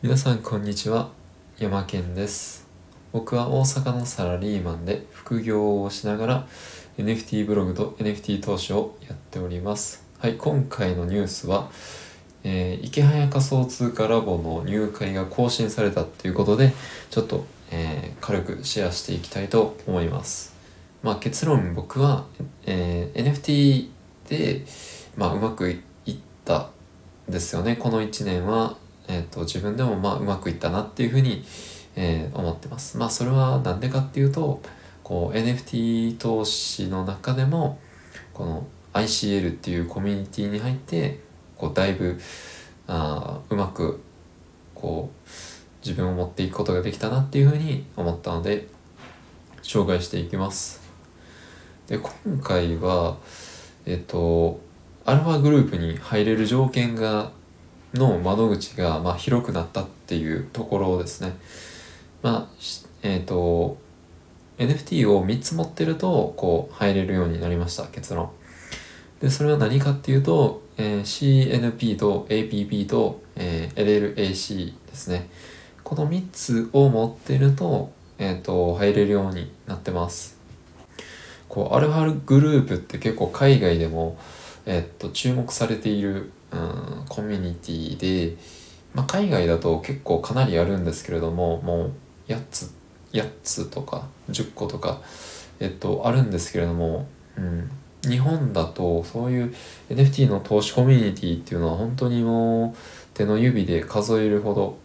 皆さんこんにちは。山健です。僕は大阪のサラリーマンで副業をしながら NFT ブログと NFT 投資をやっております。はい今回のニュースは、えー、池早仮想通貨ラボの入会が更新されたっていうことでちょっと、えー、軽くシェアしていきたいと思います。まあ結論僕は、えー、NFT で、まあ、うまくいったですよね。この1年はえーと、自分でもまあうまくいったなっていうふうに、えー、思ってます。まあそれは何でかっていうとこう NFT 投資の中でもこの ICL っていうコミュニティに入ってこうだいぶあうまくこう自分を持っていくことができたなっていうふうに思ったので紹介していきます。で今回はえっ、とアルファグループに入れる条件がの窓口がまあ広くなったっていうところですね。まあ、えっ、ー、と、NFT を3つ持ってると、こう、入れるようになりました、結論。で、それは何かっていうと、えー、CNP と APP と、えー、LLAC ですね。この3つを持ってると、えっ、ー、と、入れるようになってます。こう、アルファルグループって結構海外でも、えっ、と、注目されているうん、コミュニティで、まあ、海外だと結構かなりあるんですけれどももう8つ8つとか10個とか、えっと、あるんですけれども、うん、日本だとそういう NFT の投資コミュニティっていうのは本当にもう手の指で数えるほど、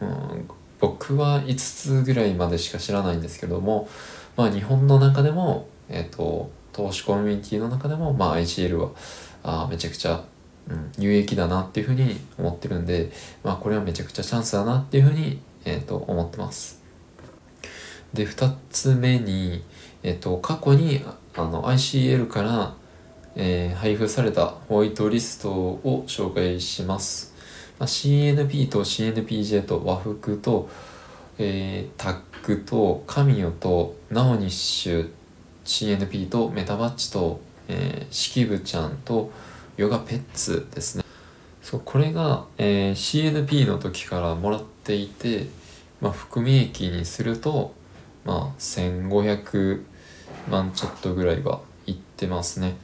うん、僕は5つぐらいまでしか知らないんですけれども、まあ、日本の中でも、えっと、投資コミュニティの中でも、まあ、ICL はあめちゃくちゃうん、有益だなっていうふうに思ってるんで、まあ、これはめちゃくちゃチャンスだなっていうふうに、えー、と思ってます。で2つ目に、えー、と過去にあの ICL から、えー、配布されたホワイトリストを紹介します。まあ、CNP と CNPJ と和服と、えー、タッグとカミオとナオニッシュ CNP とメタバッチと、えー、シキブちゃんとヨガペッツですね。そうこれが、えー、CNP の時からもらっていて、まあ、含み益にすると、まあ、1500万ちょっとぐらいはいってますね。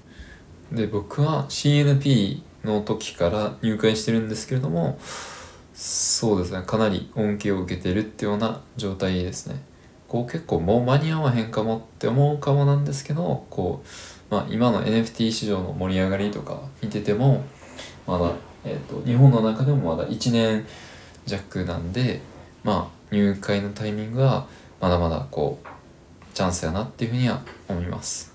で僕は CNP の時から入会してるんですけれどもそうですねかなり恩恵を受けてるっていうような状態ですね。こう結構もう間に合わへんかもって思うかもなんですけどこうまあ、今の NFT 市場の盛り上がりとか見ててもまだ、えーと、日本の中でもまだ1年弱なんで、まあ、入会のタイミングはまだまだこうチャンスやなっていうふうには思います。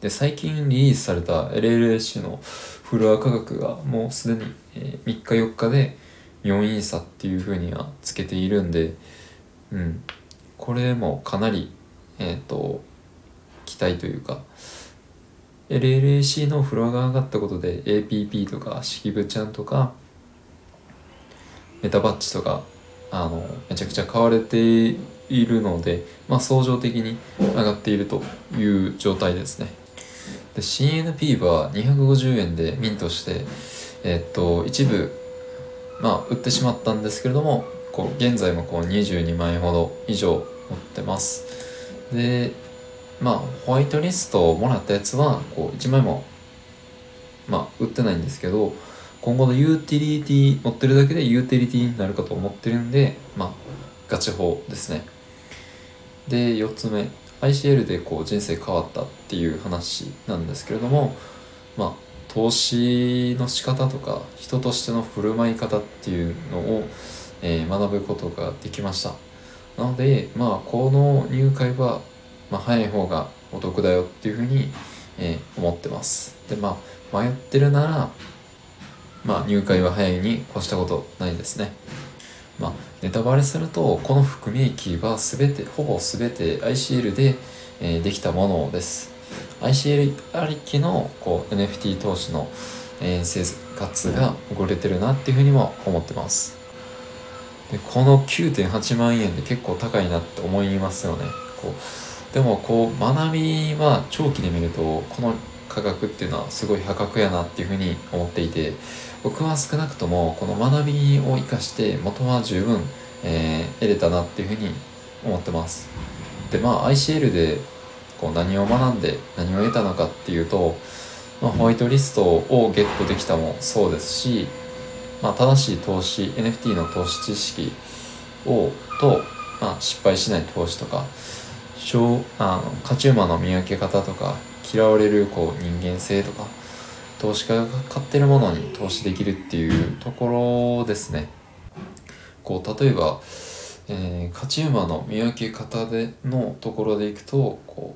で最近リリースされた LLS のフロア価格がもうすでに、3日4日で4イーサっていうふうにはつけているんでうん。これもかなりえっ、ー、と期待というか LLAC のフロアが上がったことで APP とか式部ちゃんとかメタバッチとかあのめちゃくちゃ買われているので、まあ、相乗的に上がっているという状態ですね。で CNP は250円でミントしてえっと一部まあ売ってしまったんですけれどもこう現在もこう22万円ほど以上持ってます。でまあホワイトリストをもらったやつはこう1枚もまあ売ってないんですけど今後のユーティリティ持ってるだけでユーティリティになるかと思ってるんでまあガチ法ですね。で4つ目。ICL でこう人生変わったっていう話なんですけれどもまあ投資の仕方とか人としての振る舞い方っていうのを、えー、学ぶことができました。なのでまあこの入会はまあ、早い方がお得だよっていうふうに、えー、思ってます。でまあ迷ってるならまあ入会は早いに越したことないですね。まあネタバレするとこの含み益は全てほぼ全て ICL で、えー、できたものです。ICL ありきのこう NFT 投資の、えー、生活が遅れてるなっていうふうにも思ってます。でこの9.8万円で結構高いなって思いますよね。こうでもこう学びは長期で見るとこの価格っていうのはすごい破格やなっていうふうに思っていて僕は少なくともこの学びを生かして元は十分、えー、得れたなっていうふうに思ってます。でまあ ICL でこう何を学んで何を得たのかっていうと、まあ、ホワイトリストをゲットできたもそうですし、まあ、正しい投資 NFT の投資知識をと、まあ、失敗しない投資とかあの勝ち馬の見分け方とか嫌われるこう人間性とか投資家が買ってるものに投資できるっていうところですね。こう例えば、えー、勝ち馬の見分け方でのところでいくとこ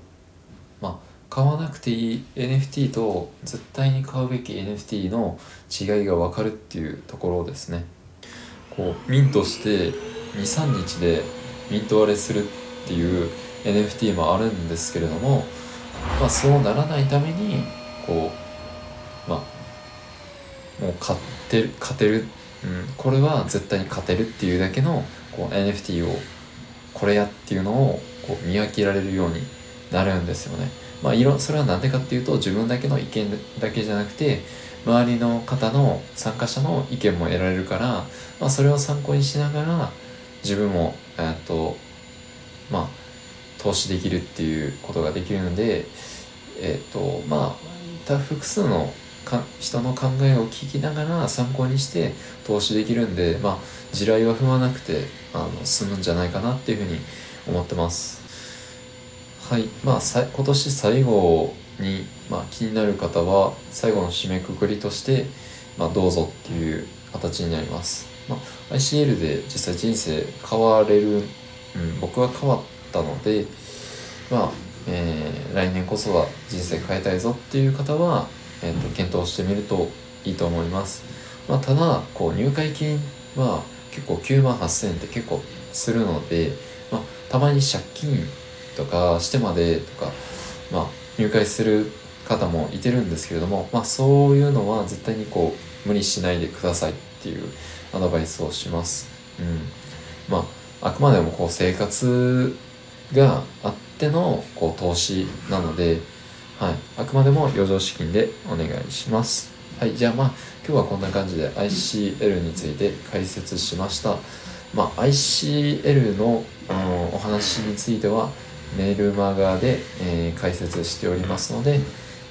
うまあ買わなくていい NFT と絶対に買うべき NFT の違いが分かるっていうところですね。こうミントして23日でミント割れするっていう NFT もあるんですけれども、まあ、そうならないためにこうまあもう買ってる勝てる、うん、これは絶対に勝てるっていうだけのこう NFT をこれやっていうのをこう見分けられるようになるんですよね。まあ、いろそれは何でかっていうと自分だけの意見だけじゃなくて周りの方の参加者の意見も得られるから、まあ、それを参考にしながら自分もえっとまあ投資できるっていうことができるのでえっ、とまあ複数のか人の考えを聞きながら参考にして投資できるんでまあ地雷は踏まなくてあの進むんじゃないかなっていうふうに思ってます。はい。まあさ今年最後に、まあ、気になる方は最後の締めくくりとして、まあ、どうぞっていう形になります。まあ、ICL で実際人生変われる、うん、僕は変わったので、まあえー、来年こそは人生変えたいぞっていう方は、えーと、検討してみるといいと思います、まあ、ただこう入会金は結構9万8000円って結構するので、まあ、たまに借金とかしてまでとか、まあ、入会する方もいてるんですけれども、まあ、そういうのは絶対にこう無理しないでくださいっていうアドバイスをします。うん、まああくまでもこう生活があってのこう投資なので、はい、あくまでも余剰資金でお願いします。はい、じゃあまあ今日はこんな感じで ICL について解説しました。まあ、ICL のあのお話についてはメールマガで、えー、解説しておりますので、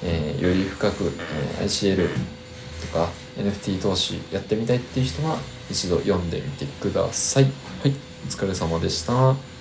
えー、より深く、えー、ICL とか NFT 投資やってみたいっていう人は一度読んでみてください。はい、お疲れ様でした。